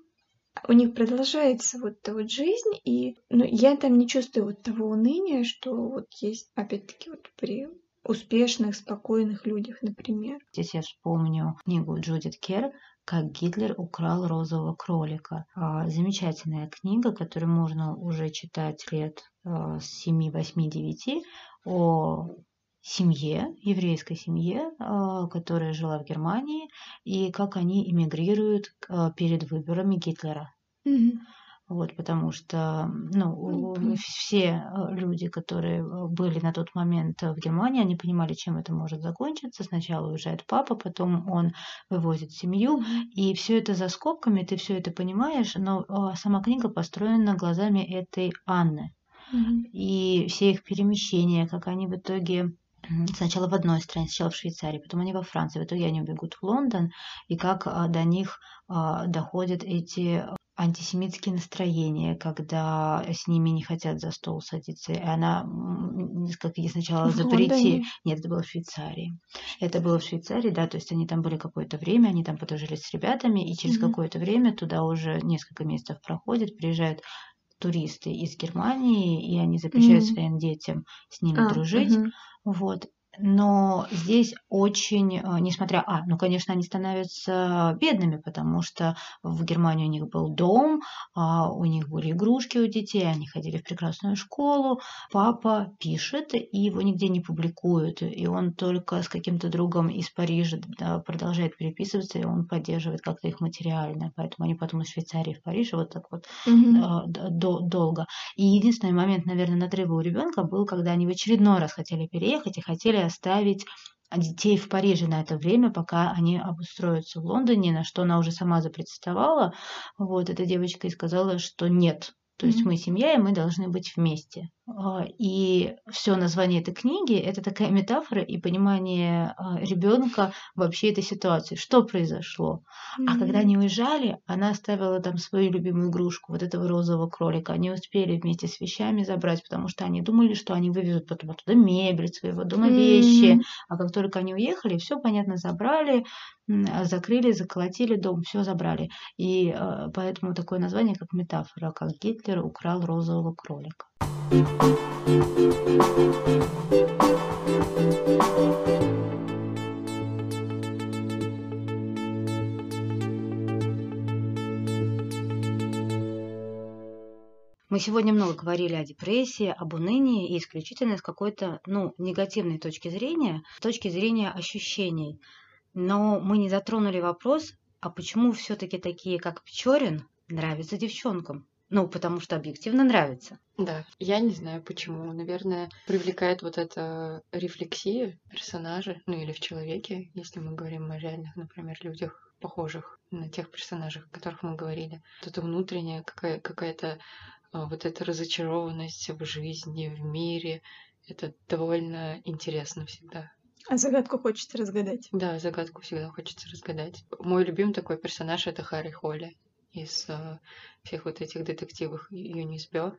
у них продолжается вот эта вот жизнь, и ну, я там не чувствую вот того уныния, что вот есть, опять-таки, вот при успешных, спокойных людях, например. Здесь я вспомню книгу Джудит Кер «Как Гитлер украл розового кролика». А, замечательная книга, которую можно уже читать лет а, с 7, 8, 9 о семье, еврейской семье, а, которая жила в Германии, и как они эмигрируют перед выборами Гитлера. Mm-hmm. Вот, потому что ну, mm-hmm. все а, люди, которые были на тот момент в Германии, они понимали, чем это может закончиться. Сначала уезжает папа, потом он вывозит семью, и все это за скобками, ты все это понимаешь, но сама книга построена глазами этой Анны. Mm-hmm. И все их перемещения, как они в итоге сначала в одной стране, сначала в Швейцарии, потом они во Франции, в итоге они убегут в Лондон, и как а, до них а, доходят эти антисемитские настроения, когда с ними не хотят за стол садиться. И она, как ей сначала запретили. Нет, это было в Швейцарии. Это было в Швейцарии, да, то есть они там были какое-то время, они там подружились с ребятами, и через mm-hmm. какое-то время туда уже несколько месяцев проходит, приезжают туристы из Германии, и они запрещают mm-hmm. своим детям с ними а, дружить. Mm-hmm. Вот но здесь очень, э, несмотря, а, ну, конечно, они становятся бедными, потому что в Германии у них был дом, а, у них были игрушки у детей, они ходили в прекрасную школу. Папа пишет, и его нигде не публикуют, и он только с каким-то другом из Парижа продолжает переписываться, и он поддерживает как-то их материально, поэтому они потом из Швейцарии в Париж вот так вот mm-hmm. до, долго. И единственный момент, наверное, надрыва у ребенка был, когда они в очередной раз хотели переехать и хотели оставить детей в Париже на это время, пока они обустроятся в Лондоне, на что она уже сама запротестовала. Вот эта девочка и сказала, что нет, то есть mm-hmm. мы семья, и мы должны быть вместе. А, и все название этой книги это такая метафора и понимание а, ребенка вообще этой ситуации. Что произошло? Mm-hmm. А когда они уезжали, она оставила там свою любимую игрушку, вот этого розового кролика. Они успели вместе с вещами забрать, потому что они думали, что они вывезут потом оттуда мебель, своего дома вещи. Mm-hmm. А как только они уехали, все понятно забрали, закрыли, заколотили дом, все забрали. И поэтому такое название, как метафора, как Гитлер украл розового кролика. Мы сегодня много говорили о депрессии, об унынии и исключительно с какой-то ну, негативной точки зрения, с точки зрения ощущений. Но мы не затронули вопрос, а почему все-таки такие, как Печорин, нравятся девчонкам? Ну, потому что объективно нравится. Да, я не знаю почему. Наверное, привлекает вот эта рефлексия персонажа, ну или в человеке, если мы говорим о реальных, например, людях, похожих на тех персонажей, о которых мы говорили. Вот это внутренняя какая- какая-то а, вот эта разочарованность в жизни, в мире. Это довольно интересно всегда. А загадку хочется разгадать. Да, загадку всегда хочется разгадать. Мой любимый такой персонаж это Харри Холли из э, всех вот этих детективов Юнис Бё.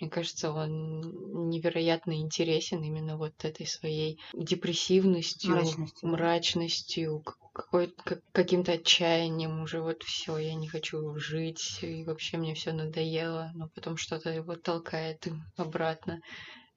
Мне кажется, он невероятно интересен именно вот этой своей депрессивностью, Мрачностью. мрачностью, как, каким-то отчаянием уже вот все, я не хочу жить, и вообще мне все надоело, но потом что-то его толкает обратно.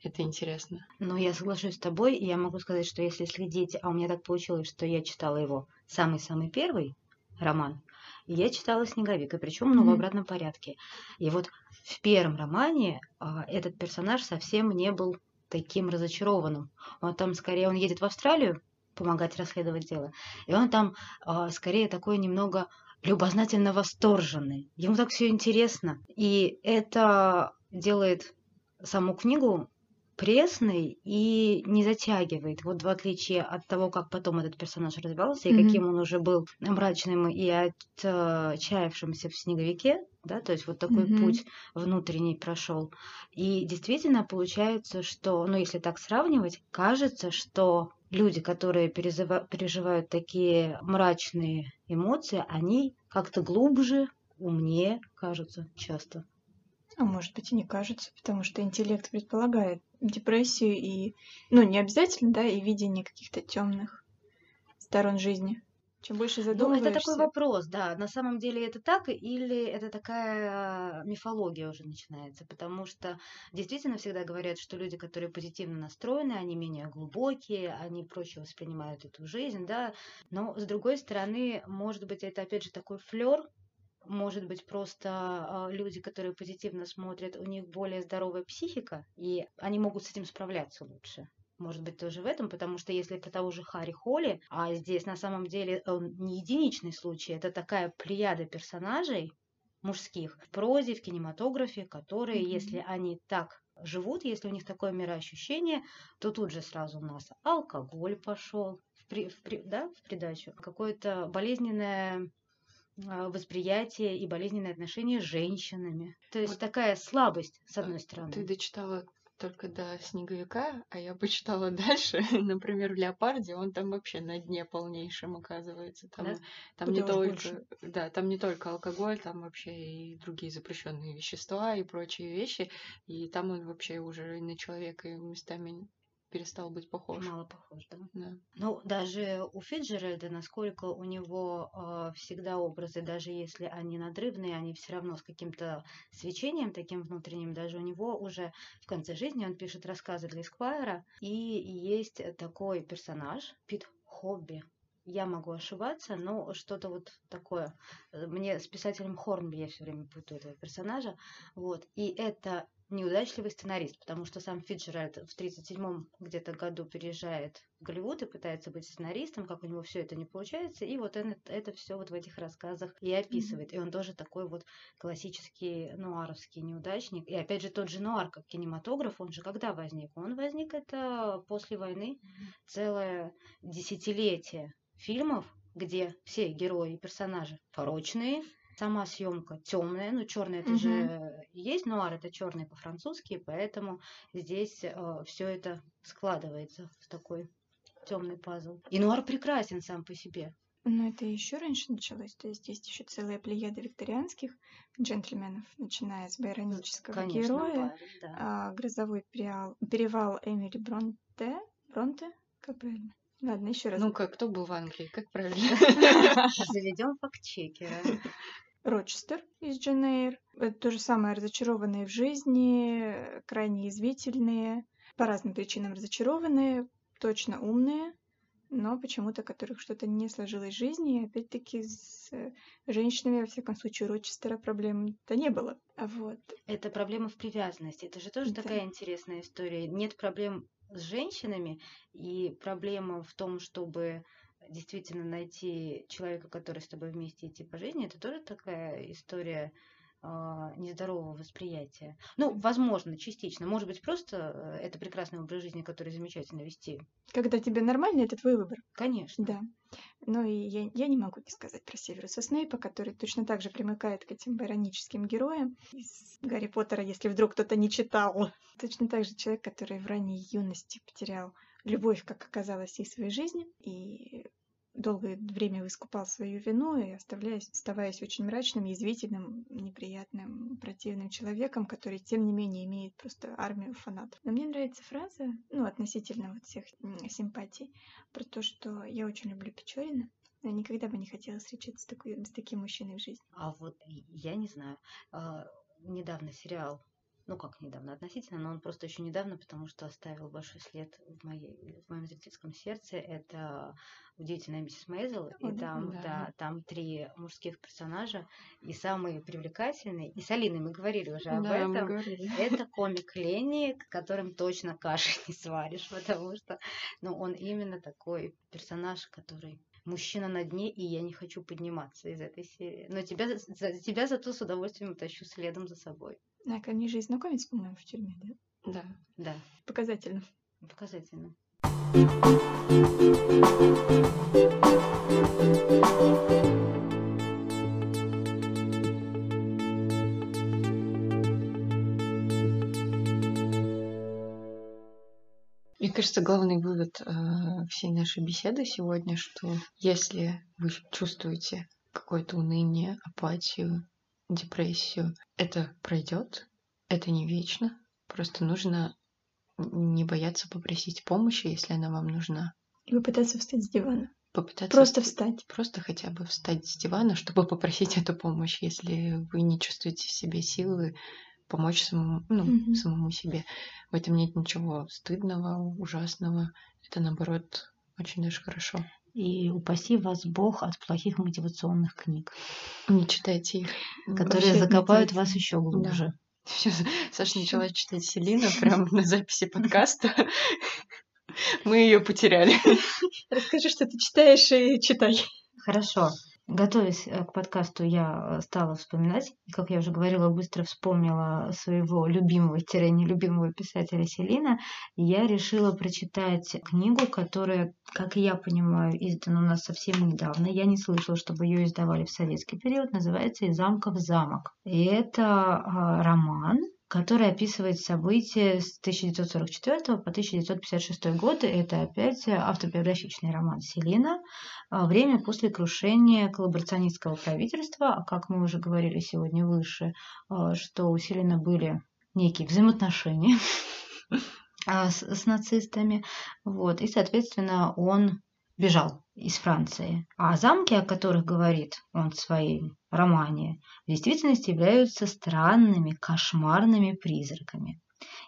Это интересно. Ну, я соглашусь с тобой, и я могу сказать, что если следить, а у меня так получилось, что я читала его самый-самый первый роман, и я читала «Снеговик», и причем ну, в обратном порядке. И вот в первом романе а, этот персонаж совсем не был таким разочарованным. Он там скорее, он едет в Австралию помогать расследовать дело, и он там а, скорее такой немного любознательно восторженный. Ему так все интересно. И это делает саму книгу пресный и не затягивает. Вот в отличие от того, как потом этот персонаж развивался, и Мгм. каким он уже был мрачным и отчаявшимся в снеговике, да, то есть вот такой Мгм. путь внутренний прошел. И действительно получается, что, ну, если так сравнивать, кажется, что люди, которые перезыва- переживают такие мрачные эмоции, они как-то глубже, умнее кажутся часто. А может быть и не кажется, потому что интеллект предполагает депрессию и, ну, не обязательно, да, и видение каких-то темных сторон жизни. Чем больше Ну, задумываешься... это такой вопрос, да. На самом деле это так или это такая мифология уже начинается? Потому что действительно всегда говорят, что люди, которые позитивно настроены, они менее глубокие, они проще воспринимают эту жизнь, да. Но с другой стороны, может быть, это опять же такой флер, может быть, просто а, люди, которые позитивно смотрят, у них более здоровая психика, и они могут с этим справляться лучше. Может быть, тоже в этом, потому что если это того же Харри Холли, а здесь на самом деле он не единичный случай, это такая плеяда персонажей мужских в прозе, в кинематографе, которые, Мгм. если они так живут, если у них такое мироощущение, то тут же сразу у нас алкоголь пошел, в, при- в при- да, в придачу, какое-то болезненное восприятие и болезненное отношение с женщинами. То есть Вот. такая слабость, с одной Ты стороны. дочитала только до снеговика, а я почитала дальше. Например, в Леопарде он там вообще на дне полнейшем оказывается. Там, Да? там Куда не только, больше. да, там не только алкоголь, там вообще и другие запрещенные вещества и прочие вещи. И там он вообще уже на человека местами перестал быть похож. Мало похож, да? Да. Ну, даже у Фиджеральда, насколько у него э, всегда образы, даже если они надрывные, они все равно с каким-то свечением таким внутренним, даже у него уже в конце жизни он пишет рассказы для Эсквайра, и есть такой персонаж, Пит Хобби. Я могу ошибаться, но что-то вот такое. Мне с писателем Хорнби я все время путаю этого персонажа. Вот. И это неудачливый сценарист, потому что сам Фиджеральд в 37-м где-то году переезжает в Голливуд и пытается быть сценаристом, как у него все это не получается, и вот он это, все вот в этих рассказах и описывает. И он тоже такой вот классический нуаровский неудачник. И опять же тот же нуар как кинематограф, он же когда возник? Он возник это после войны, целое десятилетие фильмов, где все герои и персонажи порочные, сама съемка темная, ну черная это Мгм. же есть нуар, это черный по-французски, поэтому здесь все это складывается в такой темный пазл. И нуар прекрасен сам по себе. Но это еще раньше началось, то есть есть еще целая плеяда викторианских джентльменов, начиная с байронического Конечно, героя, да. а, грозовой перевал, перевал Эмили Бронте, Бронте, как правильно? Ладно, еще раз. Ну-ка, кто был в Англии? Как правильно? Заведем факт-чекера. Рочестер из Джейн Эйр. Это то же самое, разочарованные в жизни, крайне язвительные, по разным причинам разочарованные, точно умные, но почему-то которых что-то не сложилось в жизни. И опять-таки с э, женщинами, во всяком случае, у Рочестера проблем-то не было. А вот. Это проблема в привязанности. Это же тоже Да. такая интересная история. Нет проблем с женщинами, и проблема в том, чтобы действительно найти человека, который с тобой вместе идти по жизни, это тоже такая история а, нездорового восприятия. Ну, возможно, частично. Может быть, просто э, это прекрасный образ жизни, который замечательно вести. Когда тебе нормально, это твой выбор. Конечно. Да. Ну и я, я не могу не сказать про Северуса Снейпа, который точно так же примыкает к этим байроническим героям из Гарри Поттера, если вдруг кто-то не читал. Точно так же человек, который в ранней юности потерял любовь, как оказалось, всей своей жизни, и долгое время искупал свою вину и оставляясь, оставаясь очень мрачным, язвительным, неприятным, противным человеком, который, тем не менее, имеет просто армию фанатов. Но мне нравится фраза, ну, относительно вот всех симпатий, про то, что я очень люблю Печорина, я никогда бы не хотела встречаться с, такой, с таким мужчиной в жизни. А вот я не знаю. А, недавно сериал ну как недавно относительно, но он просто еще недавно, потому что оставил большой след в, моей, в моем зрительском сердце. Это удивительная миссис Мейзел, и там, да. Да, там три мужских персонажа, и самый привлекательный, и с Алиной мы говорили уже об да, этом, это комик Ленни, которым точно каши не сваришь, потому что ну, он именно такой персонаж, который мужчина на дне, и я не хочу подниматься из этой серии. Но тебя, за, тебя зато с удовольствием тащу следом за собой. А мне же и знакомец, по-моему, в тюрьме, да? Да. Да. Показательно. Показательно. Мне кажется, главный вывод э, всей нашей беседы сегодня, что если вы чувствуете какое-то уныние, апатию, депрессию. Это пройдет, это не вечно. Просто нужно не бояться попросить помощи, если она вам нужна. И попытаться встать с дивана. Попытаться просто встать. Просто хотя бы встать с дивана, чтобы попросить эту помощь, если вы не чувствуете в себе силы помочь самому, ну, mm-hmm. самому себе. В этом нет ничего стыдного, ужасного. Это наоборот очень даже хорошо. И упаси вас Бог от плохих мотивационных книг. Не читайте их. Которые Вообще закопают вас еще глубже. Да. Сейчас Саша начала читать Селина прямо на записи подкаста. Мы ее потеряли. Расскажи, что ты читаешь, и читай. Хорошо. Готовясь э, к подкасту, я э, стала вспоминать, и, как я уже говорила, быстро вспомнила своего любимого-нелюбимого писателя Селина, и я решила прочитать книгу, которая, как я понимаю, издана у нас совсем недавно. Я не слышала, чтобы ее издавали в советский период. Называется «Из замка в замок». И это а, роман, который описывает события с 1944 по 1956 годы. Это опять автобиографичный роман Селина. А, время после крушения коллаборационистского правительства. А как мы уже говорили сегодня выше, а, что у Селина были некие взаимоотношения с, с нацистами. Вот. И, соответственно, он бежал из Франции. А замки, о которых говорит он в своем романе, в действительности являются странными, кошмарными призраками,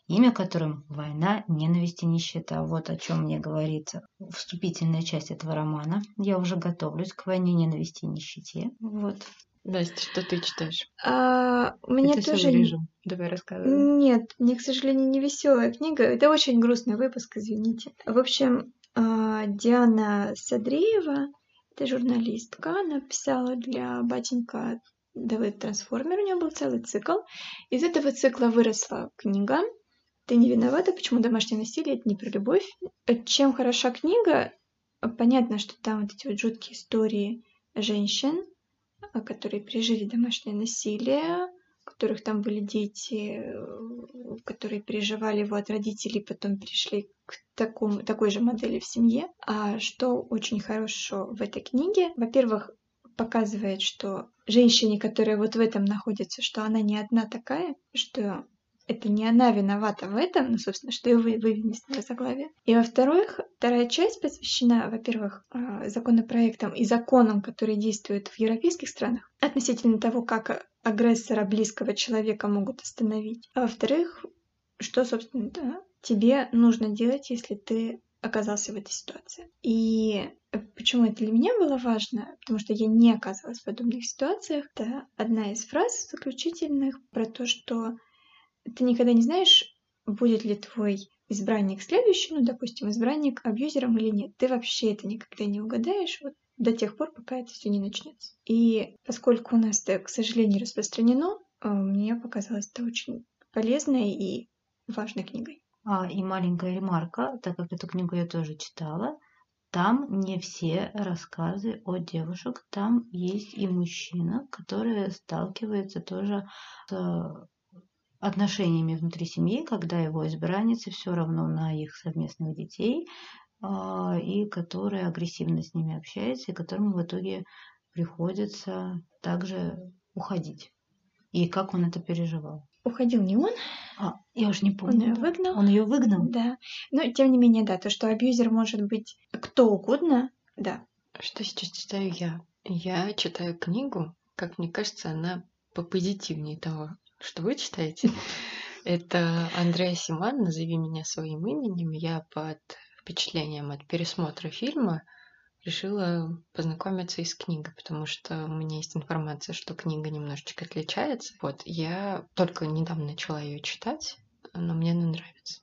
имя которым война, ненависть и нищета. Вот о чем мне говорит вступительная часть этого романа. Я уже готовлюсь к войне, ненависти и нищете. Вот. Настя, что ты читаешь? А, у меня Это тоже... Вырежем. Давай рассказывай. Нет, мне, к сожалению, не веселая книга. Это очень грустный выпуск, извините. В общем, Диана Садреева, это журналистка, она писала для батенька Давид Трансформер, у нее был целый цикл. Из этого цикла выросла книга «Ты не виновата, почему домашнее насилие – это не про любовь». Чем хороша книга? Понятно, что там вот эти вот жуткие истории женщин, которые пережили домашнее насилие, которых там были дети, которые переживали его от родителей, потом перешли к такому, такой же модели в семье. А что очень хорошо в этой книге, во-первых, показывает, что женщине, которая вот в этом находится, что она не одна такая, что это не она виновата в этом, ну, собственно, что ее вывели из этого заглавия. И во-вторых, вторая часть посвящена, во-первых, а, законопроектам и законам, которые действуют в европейских странах относительно того, как агрессора близкого человека могут остановить. А во-вторых, что, собственно, да, тебе нужно делать, если ты оказался в этой ситуации. И почему это для меня было важно? Потому что я не оказалась в подобных ситуациях. Это одна из фраз заключительных про то, что ты никогда не знаешь, будет ли твой избранник следующий, ну, допустим, избранник абьюзером или нет. Ты вообще это никогда не угадаешь вот до тех пор, пока это все не начнется. И поскольку у нас это, к сожалению, распространено, э, мне показалось это очень полезной и важной книгой. А, и маленькая ремарка, так как эту книгу я тоже читала, там не все рассказы о девушек, там есть и мужчина, который сталкивается тоже с отношениями внутри семьи, когда его избранницы все равно на их совместных детей а, и который агрессивно с ними общается, и которому в итоге приходится также уходить. И как он это переживал? Уходил не он. А, я уже не помню. Он ее выгнал. Он ее выгнал? Да. Но тем не менее, да, то, что абьюзер может быть кто угодно, да. Что сейчас читаю я? Я читаю книгу, как мне кажется, она попозитивнее того, что вы читаете. Это Андреа Симан «Назови меня своим именем». Я под впечатлением от пересмотра фильма решила познакомиться и с книгой, потому что у меня есть информация, что книга немножечко отличается. Вот, я только недавно начала ее читать, но мне она нравится.